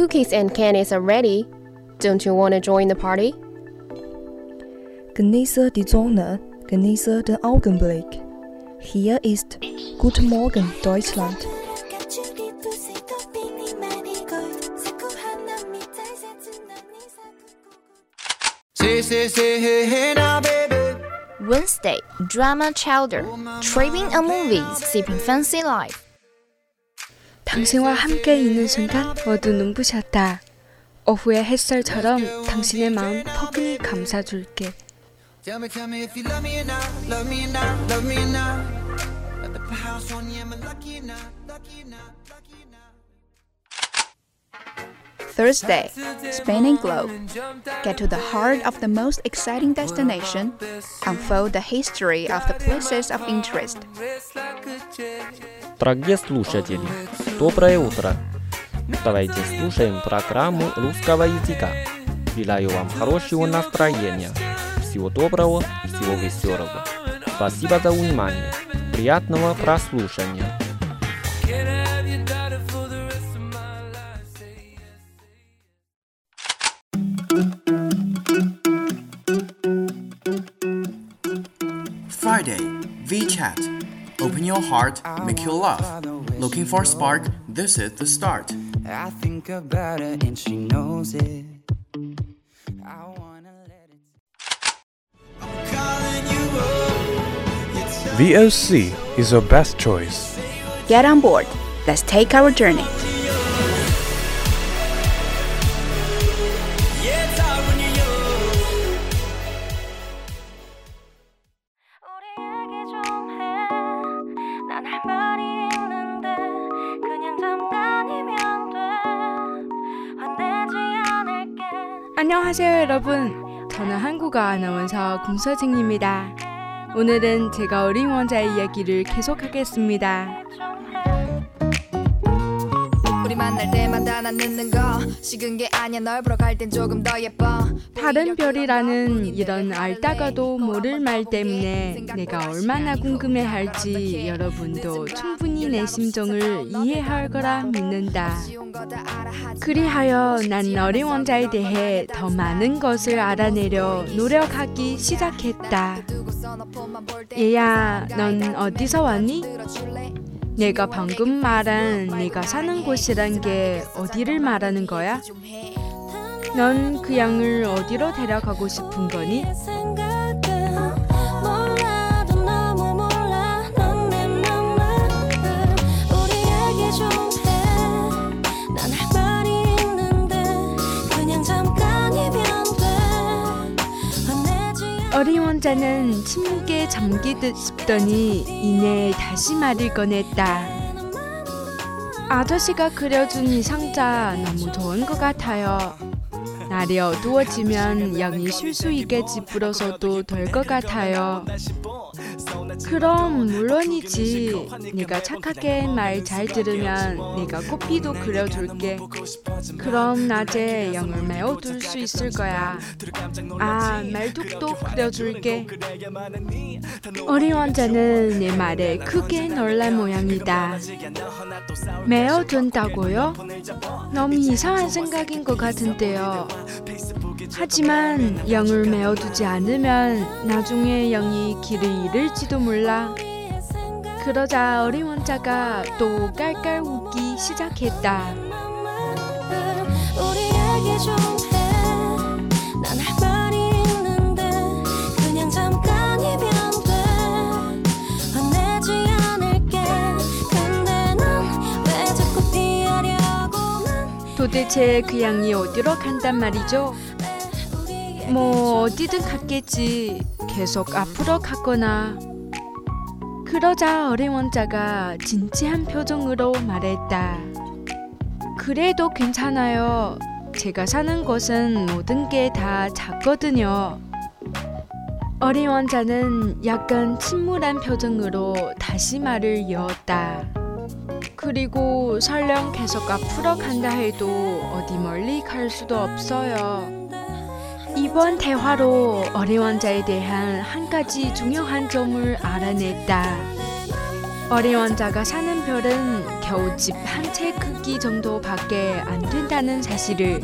Cookies and candies are ready. Don't you want to join the party? Genieße die Sonne, genieße den Augenblick. Hier ist Guten Morgen Deutschland. Wednesday, drama chowder. Tripping on movies, sipping fancy life. 당신과 함께 있는 순간 모두 눈부셨다. 오후의 햇살처럼 당신의 마음 포근히 감싸줄게. Thursday, Spain and Globe. Get to the heart of the most exciting destination. Unfold the history of the places of interest. Дорогие слушатели, доброе утро! Давайте слушаем программу русского языка. Желаю вам хорошего настроения. Всего доброго, всего веселого. Спасибо за внимание. Приятного прослушания. Open your heart, make you laugh. Looking for a spark? This is the start. I think about her and she knows it. I wanna let it. VOC is your best choice. Get on board. Let's take our journey. 아나운서 공서진입니다. 오늘은 제가 어린 왕자의 이야기를 계속하겠습니다. 만날 때마다 난 늦는 거. 식은 게 아니야. 널 보러 갈 땐 조금 더 예뻐. 다른 별이라는 이런 알다가도 모를 말 때문에 내가 얼마나 궁금해할지 여러분도 충분히 내 심정을 이해할 거라 믿는다. 그리하여 난 어린 왕자에 대해 더 많은 것을 알아내려 노력하기 시작했다. 얘야, 넌 어디서 왔니? 내가 방금 말한 네가 사는 곳이란 게 어디를 말하는 거야? 넌 그 양을 어디로 데려가고 싶은 거니? 어린 왕자는 침묵에 잠기듯 싶더니 이내 다시 말을 꺼냈다. 아저씨가 그려준 이 상자 너무 좋은 것 같아요. 날이 어두워지면 양이 쉴 수 있게 짚으러서도 될 것 같아요. 그럼 물론이지. 네가 착하게 말 잘 들으면 네가 꽃비도 그려줄게. 그럼 낮에 영을 메워둘 수 있을 거야. 아, 말뚝도 그려줄게. 어린 왕자는 내 말에 크게 놀란 모양이다. 메어둔다고요? 너무 이상한 생각인 것 같은데요. 하지만 영을 메어두지 않으면 나중에 영이 길을 잃을지도 몰라. 그러자 어린 원자가 또 깔깔 웃기 시작했다. 도대체 그 양이 어디로 간단 말이죠? 뭐 어디든 갔겠지. 계속 앞으로 갔거나. 그러자 어린 왕자가 진지한 표정으로 말했다. 그래도 괜찮아요. 제가 사는 곳은 모든 게 다 작거든요. 어린 왕자는 약간 침울한 표정으로 다시 말을 이었다. 그리고 설령 계속 앞으로 간다 해도 어디 멀리 갈 수도 없어요. 이번 대화로 어린 왕자에 대한 한 가지 중요한 점을 알아냈다. 어린 왕자가 사는 별은 겨우 집 한 채 크기 정도밖에 안 된다는 사실을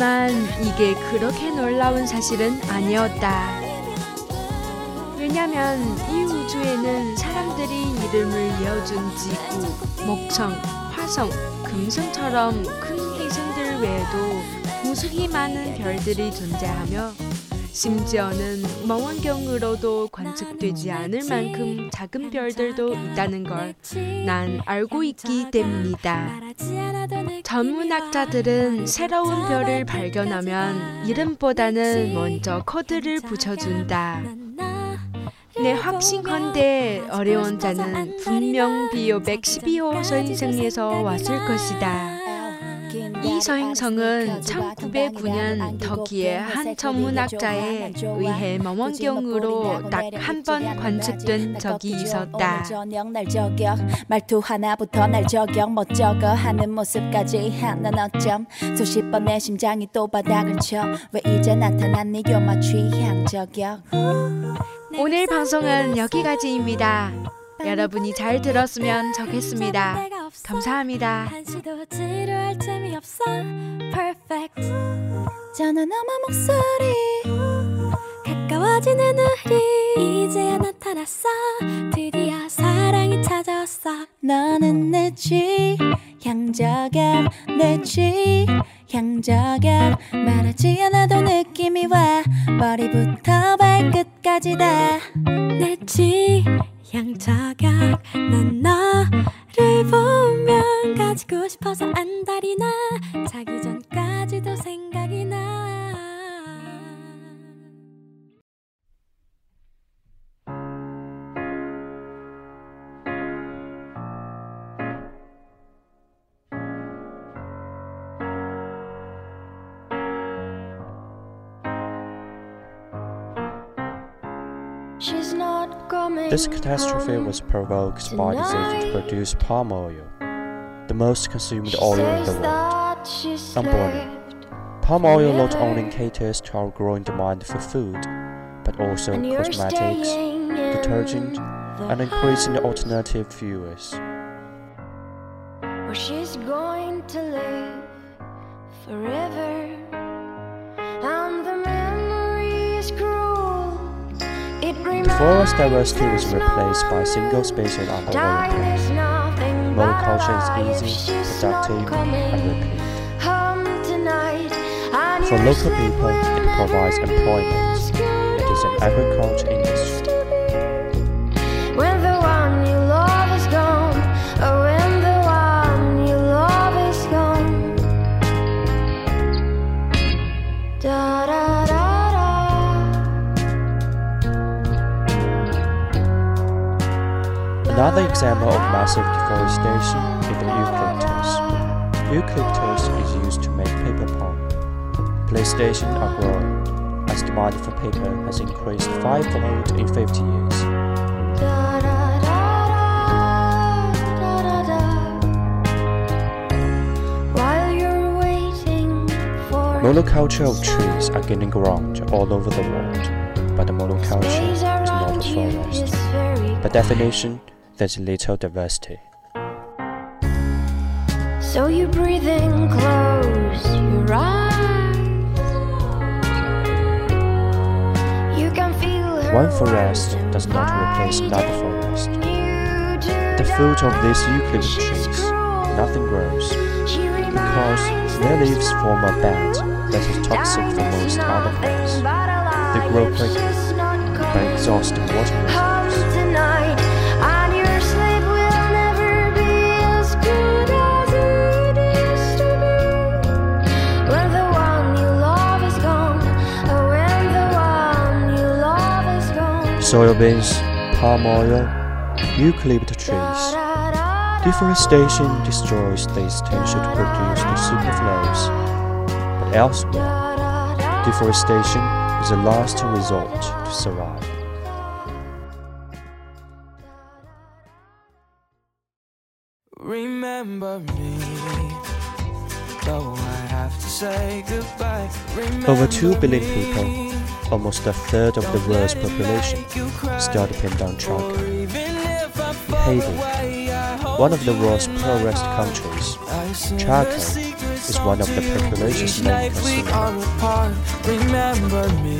하지만 이게 그렇게 놀라운 사실은 아니었다. 왜냐면 이 우주에는 사람들이 이름을 이어준 지구, 목청, 화성, 금성처럼 큰 행성들 외에도 무수히 많은 별들이 존재하며 심지어는 망원경으로도 관측되지 않을 만큼 작은 별들도 있다는 걸 난 알고 있기 때문이다. 전문학자들은 새로운 별을 발견하면 이름보다는 먼저 코드를 붙여준다. 내 확신컨대 어려운 자는 분명 비오 112호 서행성에서 왔을 것이다. 이 서행성은 1909년 터키의 한 전문학자에 의해 망원경으로 딱 한 번 관측된 적이 있었다. 말투 하나부터 날 저격 못 적어 하는 모습까지 하는 어쩜 수십 번 내 심장이 또 바닥을 쳐왜 이제 나타났니 요마 취향 저격 오늘 방송은 여기까지입니다. 여러분이 잘 들었으면 좋겠습니다. 감사합니다. 한시도 지루할 틈이 없어. Perfect. 저는 너만 목소리. 가까워지는 우리. 이제야 나타났어. 드디어 사랑이 찾아왔어. 너는 내 취향 저격 내 취향 저격 말하지 않아도 느낌이 와. 머리부터 발끝까지 다 내 취향 저격. 난 너를 보면 가지고 싶어서 안달이 나 자기 전까지도 생각이 나 This catastrophe was provoked by the decision to produce palm oil, the most consumed oil in the world. Unborn. Palm oil not only caters to our growing demand for food, but also cosmetics, detergent, and increasing alternative fuels. She's going to live forever. Forest diversity was replaced by single on the oil plant. Monoculture is easy, productive, and repeat. For local people, it provides employment. It is an agriculture industry. Another example of massive deforestation is the eucalyptus. Eucalyptus is used to make paper pulp. Plantations are growing, as demand for paper has increased fivefold in 50 years. Monoculture of trees are gaining ground all over the world, but the monoculture is not a forest. By definition, there's little diversity. So you breathe in, close your eyes. You can feel her One forest does not replace another forest. The fruit of these eucalyptus trees, nothing grows, because their leaves form a bed that is toxic for most other plants. They grow quickly by exhausting water reserves. Soybeans, palm oil, eucalyptus trees. Deforestation destroys the potential to produce the superfluous. But elsewhere, deforestation is the last resort to survive. Remember me, though I have to say goodbye. Over 2 billion people, almost a third of the world's population, still depend on charcoal. Haiti, one of the world's poorest countries, charcoal is one of the population's main consumers. Remember me,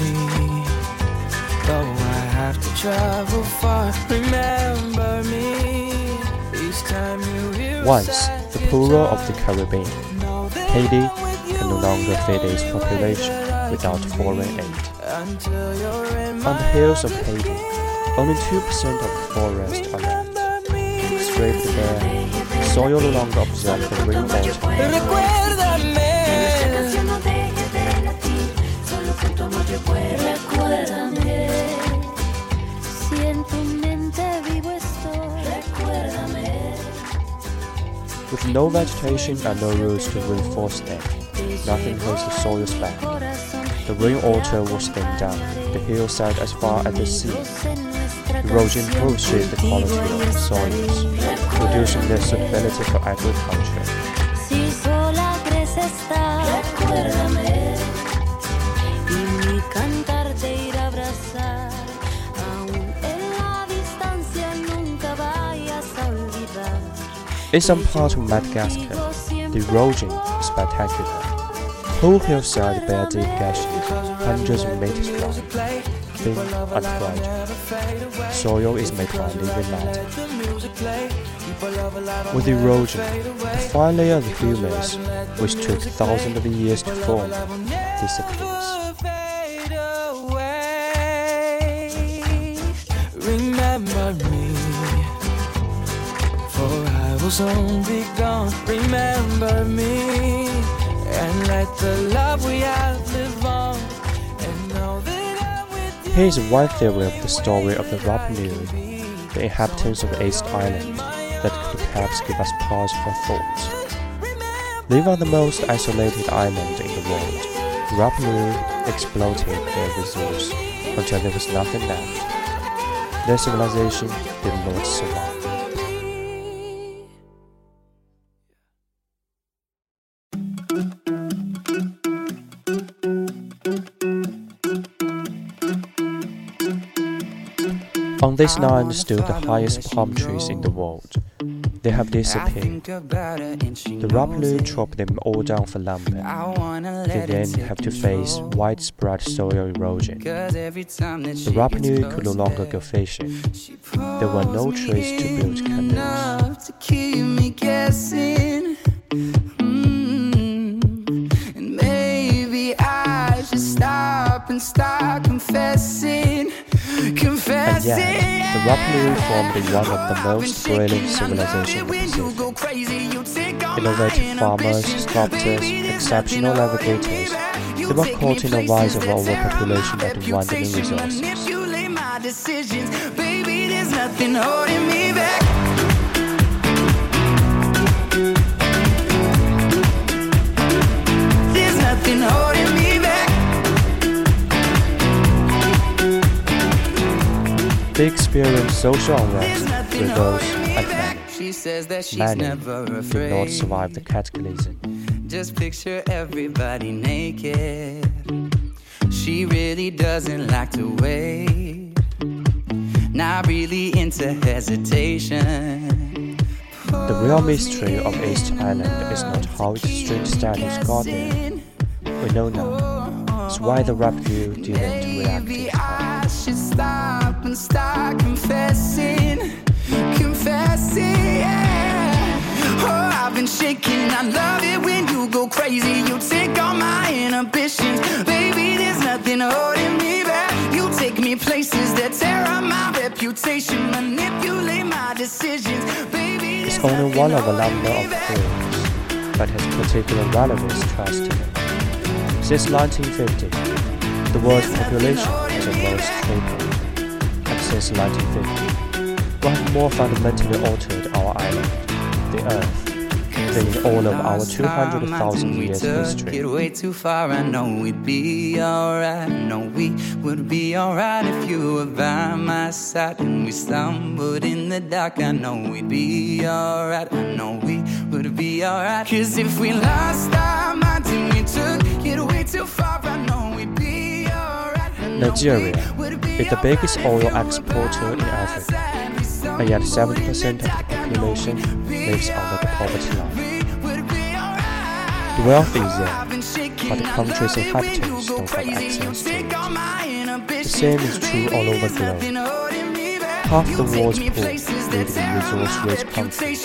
though I have to travel far. Remember me, each time you hear Once the poorer of the Caribbean, Haiti can no longer feed its population without foreign aid. On the hills of Haiti, only 2% of the forest are left. Stripped bare, soil no longer absorbs the rainwater. Recuérdame, si en tu mente vivo estoy. Recuérdame. With no vegetation and no roots to reinforce them, nothing holds the soils back. The rainwater will stem down the hillside as far as the sea. Erosion pushes the quality of the soils, reducing their suitability for agriculture. In some parts of Madagascar, the erosion is spectacular. Whole hillside bear deep gashes, hundreds of meters long, thin and fragile. Soil is made by living matter. With erosion, the fine layer of humus, which took thousands of years to form, disappears. Remember me, for I soon be gone. Remember me, Here is one theory of the story of the Rapa Nui, the inhabitants of East Island, that could perhaps give us pause for thought. Living on the most isolated island in the world, Rapa Nui exploited their resource until there was nothing left. Their civilization did not survive. On this island stood the highest palm trees in the world. They have disappeared. The Rapanui chopped them all down for lumber. They then have to face widespread soil erosion. The Rapanui could no longer go fishing. There were no trees to build canoes. enough to keep me guessing. Mm. And maybe I should stop and start confessing. And yet, the Rapanui formed one of the most brilliant civilizations in the Pacific. Innovative farmers, sculptors, exceptional navigators, they were caught in a rise of overpopulation and dwindling resources. Nothing They experience social unrest, revolts, and famine. She says that she's Many never did afraid. not survive the cataclysm. Just picture everybody naked. She really doesn't like to wait. Not really into hesitation. The real mystery of East Island is not how extreme studies got there. We know now. It's why the Rapa Nui didn't react in time. I should stop and start confessing, confessing. Yeah. Oh, I've been shaking. I love it when you go crazy. You take all my inhibitions, baby. There's nothing holding me back. You take me places that tear up my reputation, manipulate my decisions, baby. It's only one of a number of theories, but has particular relevance to us today. Since 1950, the world's population has almost tripled. Since 1950, we have more fundamentally altered our island, the Earth, than in all of our 200,000 we years history. it way too far. I know we'd be alright. I know we would be alright if you were by my side. And we stumbled in the dark. I know we'd be alright. I know we would be alright. Cause if we lost our minds and we took it way too far, I know we'd be alright. Nigeria is the biggest oil exporter in Africa, and yet 70% of the population lives under the poverty line. The wealth is there, but the country's inhabitants don't have access to it. The same is true all over the globe. Half the world's poor live in resource-rich countries.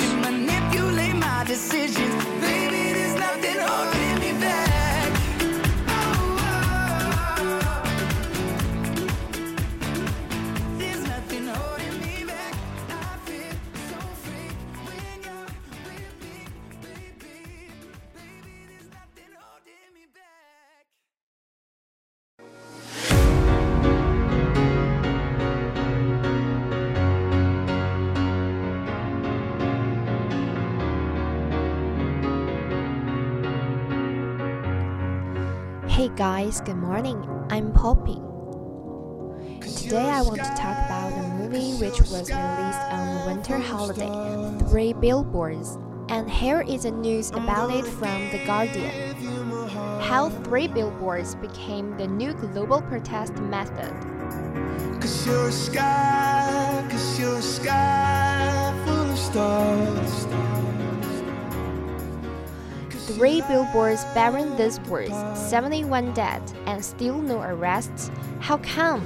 Hey guys, good morning. I'm Poppy. Today I want to talk about a movie which was released on winter holiday, Three Billboards. And here is a news about it from The Guardian. How Three Billboards became the new global protest method. Cause you're a sky, cause you're a sky full of stars. Three billboards bearing these words 71 dead and still no arrests. How come?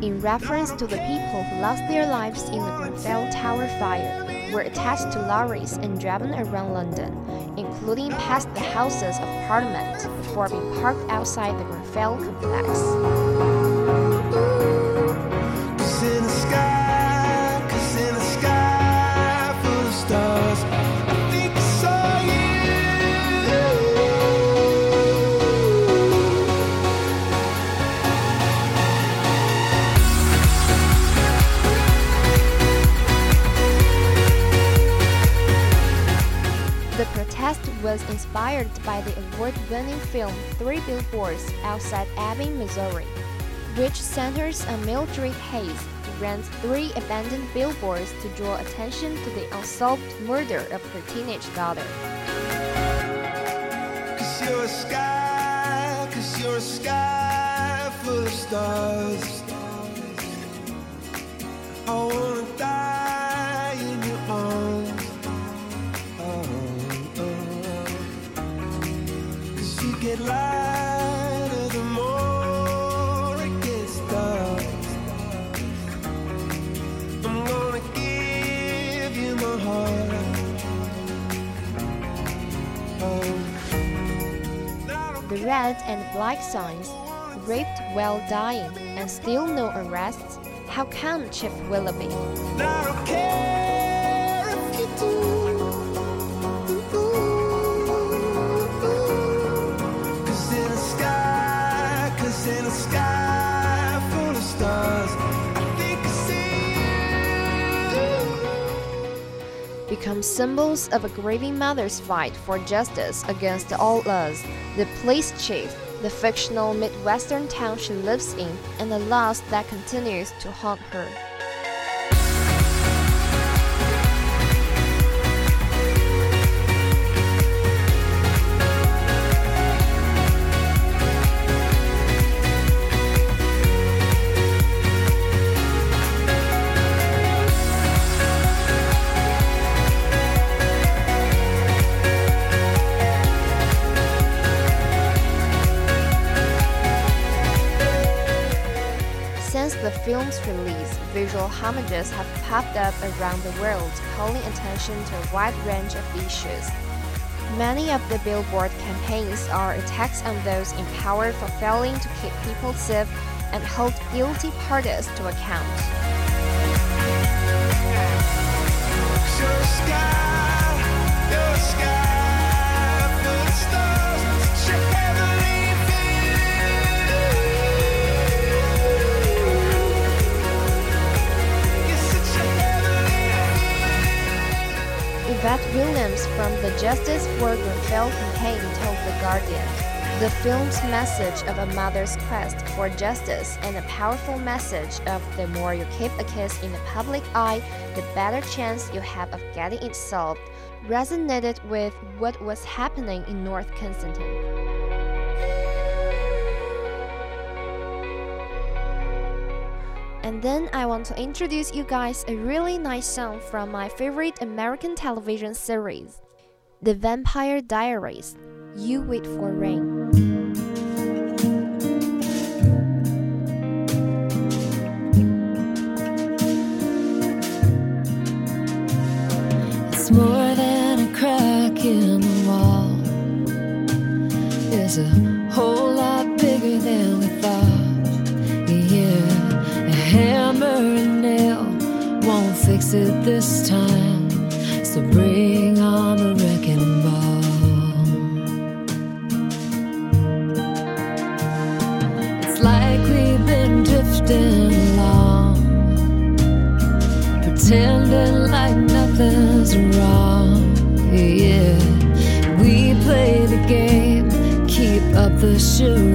In reference to the people who lost their lives in the Grenfell Tower fire, were attached to lorries and driven around London, including past the Houses of Parliament, before being parked outside the Grenfell complex. Was inspired by the award winning film Three Billboards Outside Ebbing, Missouri, which centers on Mildred Hayes, who rents three abandoned billboards to draw attention to the unsolved murder of her teenage daughter. Cause you're a sky, cause you're a sky full of stars. And black signs, raped while dying and still no arrests. How come, Chief Willoughby? Become symbols of a grieving mother's fight for justice against all odds. The police chief, the fictional Midwestern town she lives in, and the loss that continues to haunt her. Film's release, visual homages have popped up around the world, calling attention to a wide range of issues. Many of the Billboard campaigns are attacks on those in power for failing to keep people safe and hold guilty parties to account. Sky Yvette Williams from the Justice for Grenfell campaign told The Guardian. The film's message of a mother's quest for justice and a powerful message of the more you keep a case in the public eye, the better chance you have of getting it solved resonated with what was happening in North Kensington. And then I want to introduce you guys a really nice song from my favorite American television series, The Vampire Diaries. You Wait for Rain. More than a crack in the wall. A won't it this time. So bring on the wrecking ball. It's like we've been drifting along pretending like nothing's wrong. Yeah, we play the game, keep up the charade.